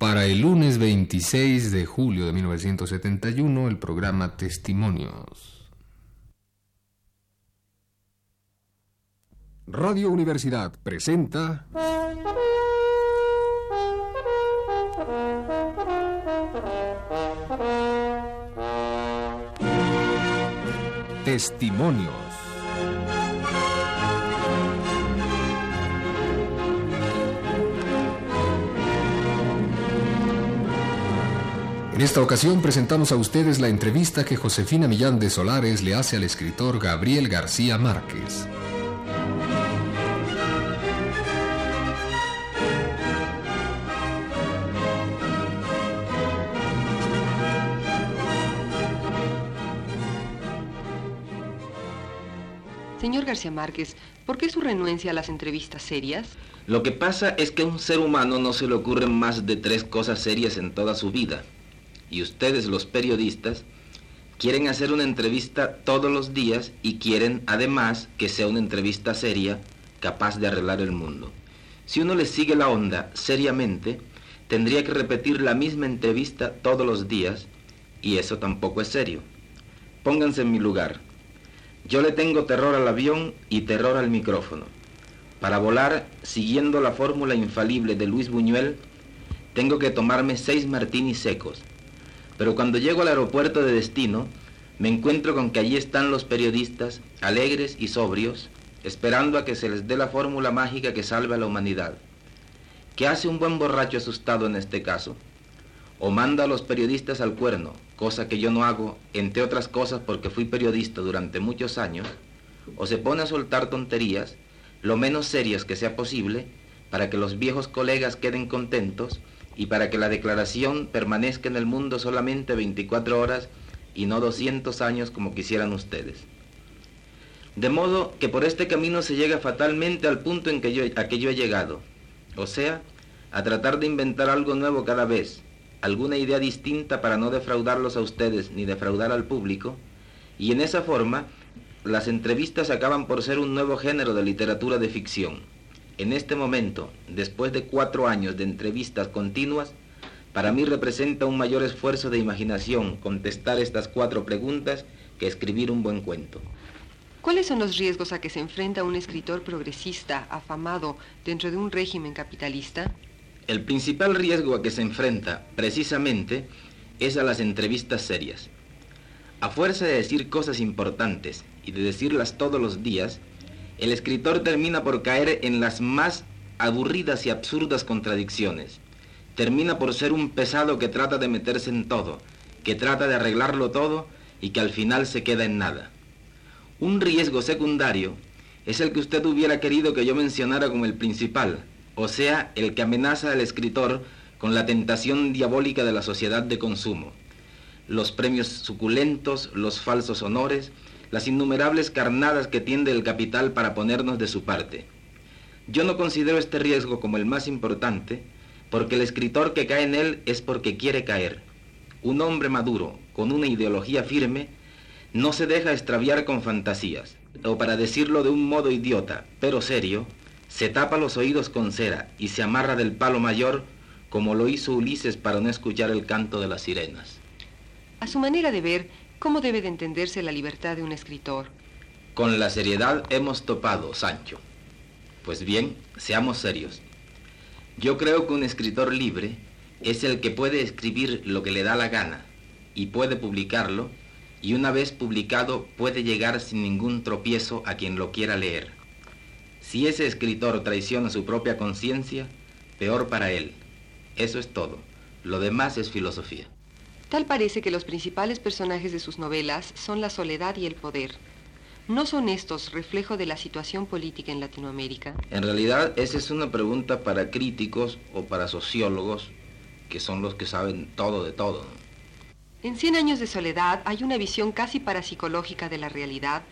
Para el lunes 26 de julio de 1971, el programa Testimonios. Radio Universidad presenta... Testimonios. En esta ocasión presentamos a ustedes la entrevista que Josefina Millán de Solares le hace al escritor Gabriel García Márquez. Señor García Márquez, ¿por qué su renuencia a las entrevistas serias? Lo que pasa es que a un ser humano no se le ocurren más de tres cosas serias en toda su vida. Y ustedes, los periodistas, quieren hacer una entrevista todos los días y quieren además que sea una entrevista seria, capaz de arreglar el mundo. Si uno le sigue la onda seriamente, tendría que repetir la misma entrevista todos los días y eso tampoco es serio. Pónganse en mi lugar. Yo le tengo terror al avión y terror al micrófono. Para volar, siguiendo la fórmula infalible de Luis Buñuel, tengo que tomarme seis martinis secos. Pero cuando llego al aeropuerto de destino, me encuentro con que allí están los periodistas, alegres y sobrios, esperando a que se les dé la fórmula mágica que salve a la humanidad. ¿Qué hace un buen borracho asustado en este caso? O manda a los periodistas al cuerno, cosa que yo no hago, entre otras cosas porque fui periodista durante muchos años, o se pone a soltar tonterías, lo menos serias que sea posible, para que los viejos colegas queden contentos y para que la declaración permanezca en el mundo solamente 24 horas y no 200 años como quisieran ustedes. De modo que por este camino se llega fatalmente al punto en que yo, a que yo he llegado, o sea, a tratar de inventar algo nuevo cada vez, alguna idea distinta para no defraudarlos a ustedes ni defraudar al público, y en esa forma las entrevistas acaban por ser un nuevo género de literatura de ficción. En este momento, después de cuatro años de entrevistas continuas, para mí representa un mayor esfuerzo de imaginación contestar estas cuatro preguntas que escribir un buen cuento. ¿Cuáles son los riesgos a que se enfrenta un escritor progresista afamado dentro de un régimen capitalista? El principal riesgo a que se enfrenta, precisamente, es a las entrevistas serias. A fuerza de decir cosas importantes y de decirlas todos los días, el escritor termina por caer en las más aburridas y absurdas contradicciones. Termina por ser un pesado que trata de meterse en todo, que trata de arreglarlo todo y que al final se queda en nada. Un riesgo secundario es el que usted hubiera querido que yo mencionara como el principal, o sea, el que amenaza al escritor con la tentación diabólica de la sociedad de consumo. Los premios suculentos, los falsos honores, las innumerables carnadas que tiende el capital para ponernos de su parte. Yo no considero este riesgo como el más importante, porque el escritor que cae en él es porque quiere caer. Un hombre maduro, con una ideología firme, no se deja extraviar con fantasías, o para decirlo de un modo idiota, pero serio, se tapa los oídos con cera y se amarra del palo mayor como lo hizo Ulises para no escuchar el canto de las sirenas. A su manera de ver, ¿cómo debe de entenderse la libertad de un escritor? Con la seriedad hemos topado, Sancho. Pues bien, seamos serios. Yo creo que un escritor libre es el que puede escribir lo que le da la gana y puede publicarlo y una vez publicado puede llegar sin ningún tropiezo a quien lo quiera leer. Si ese escritor traiciona su propia conciencia, peor para él. Eso es todo. Lo demás es filosofía. Tal parece que los principales personajes de sus novelas son la soledad y el poder. ¿No son estos reflejo de la situación política en Latinoamérica? En realidad, esa es una pregunta para críticos o para sociólogos, que son los que saben todo de todo. En Cien años de soledad hay una visión casi parapsicológica de la realidad,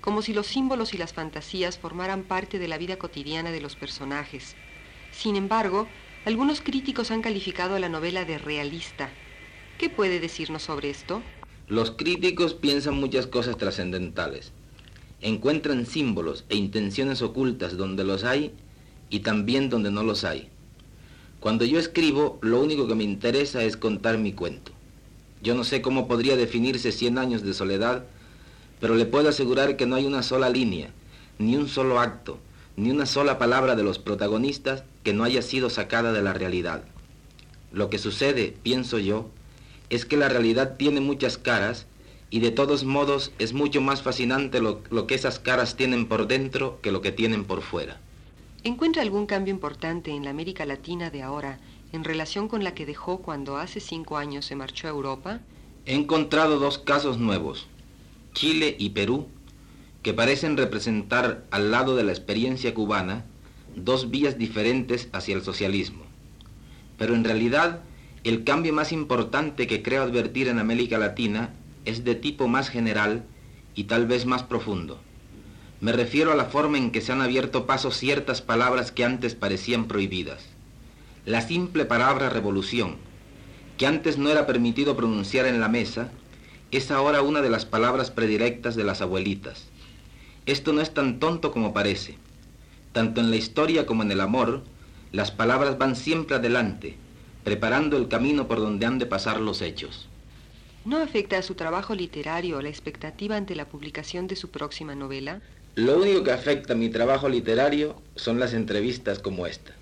como si los símbolos y las fantasías formaran parte de la vida cotidiana de los personajes. Sin embargo, algunos críticos han calificado a la novela de realista. ¿Qué puede decirnos sobre esto? Los críticos piensan muchas cosas trascendentales. Encuentran símbolos e intenciones ocultas donde los hay y también donde no los hay. Cuando yo escribo, lo único que me interesa es contar mi cuento. Yo no sé cómo podría definirse Cien años de soledad, pero le puedo asegurar que no hay una sola línea, ni un solo acto, ni una sola palabra de los protagonistas que no haya sido sacada de la realidad. Lo que sucede, pienso yo, es que la realidad tiene muchas caras y de todos modos es mucho más fascinante lo, que esas caras tienen por dentro que lo que tienen por fuera. ¿Encuentra algún cambio importante en la América Latina de ahora en relación con la que dejó cuando hace cinco años se marchó a Europa? He encontrado dos casos nuevos, Chile y Perú, que parecen representar al lado de la experiencia cubana dos vías diferentes hacia el socialismo. Pero en realidad el cambio más importante que creo advertir en América Latina es de tipo más general y tal vez más profundo. Me refiero a la forma en que se han abierto paso ciertas palabras que antes parecían prohibidas. La simple palabra revolución, que antes no era permitido pronunciar en la mesa, es ahora una de las palabras predilectas de las abuelitas. Esto no es tan tonto como parece. Tanto en la historia como en el amor, las palabras van siempre adelante, preparando el camino por donde han de pasar los hechos. ¿No afecta a su trabajo literario la expectativa ante la publicación de su próxima novela? Lo único que afecta a mi trabajo literario son las entrevistas como esta.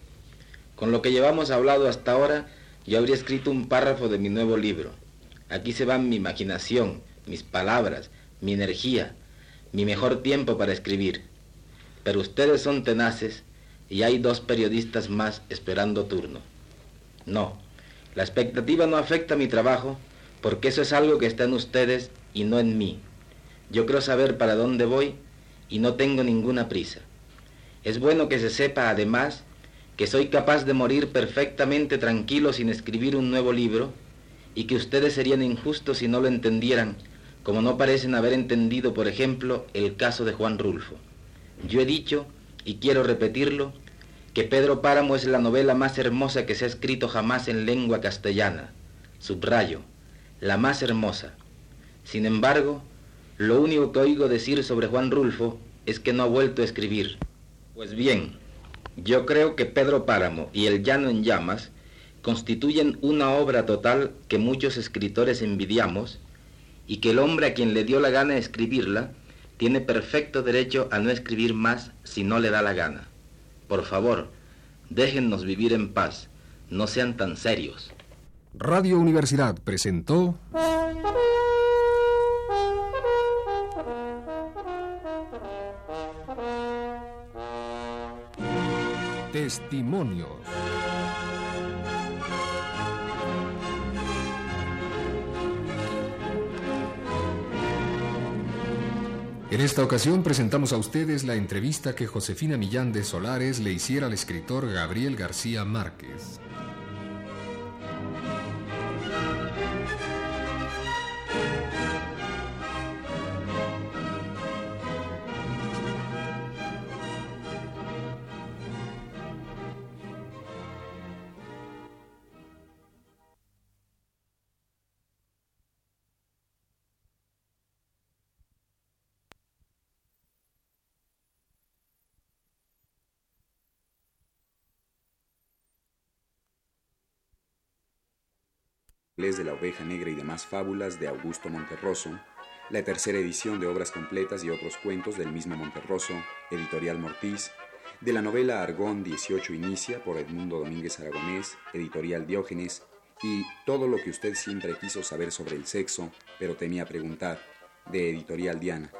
Con lo que llevamos hablado hasta ahora, yo habría escrito un párrafo de mi nuevo libro. Aquí se van mi imaginación, mis palabras, mi energía, mi mejor tiempo para escribir. Pero ustedes son tenaces y hay dos periodistas más esperando turno. No, la expectativa no afecta a mi trabajo porque eso es algo que está en ustedes y no en mí. Yo creo saber para dónde voy y no tengo ninguna prisa. Es bueno que se sepa además que soy capaz de morir perfectamente tranquilo sin escribir un nuevo libro y que ustedes serían injustos si no lo entendieran, como no parecen haber entendido, por ejemplo, el caso de Juan Rulfo. Yo he dicho, y quiero repetirlo, que Pedro Páramo es la novela más hermosa que se ha escrito jamás en lengua castellana. Subrayo, la más hermosa. Sin embargo, lo único que oigo decir sobre Juan Rulfo es que no ha vuelto a escribir. Pues bien, yo creo que Pedro Páramo y El Llano en Llamas constituyen una obra total que muchos escritores envidiamos y que el hombre a quien le dio la gana de escribirla tiene perfecto derecho a no escribir más si no le da la gana. Por favor, déjennos vivir en paz, no sean tan serios. Radio Universidad presentó... Testimonios. En esta ocasión presentamos a ustedes la entrevista que Josefina Millán de Solares le hiciera al escritor Gabriel García Márquez. Les de la Oveja Negra y demás fábulas de Augusto Monterroso, la tercera edición de obras completas y otros cuentos del mismo Monterroso, editorial Mortiz, de la novela Argón 18 Inicia por Edmundo Domínguez Aragonés, editorial Diógenes, y Todo lo que usted siempre quiso saber sobre el sexo, pero temía preguntar, de editorial Diana.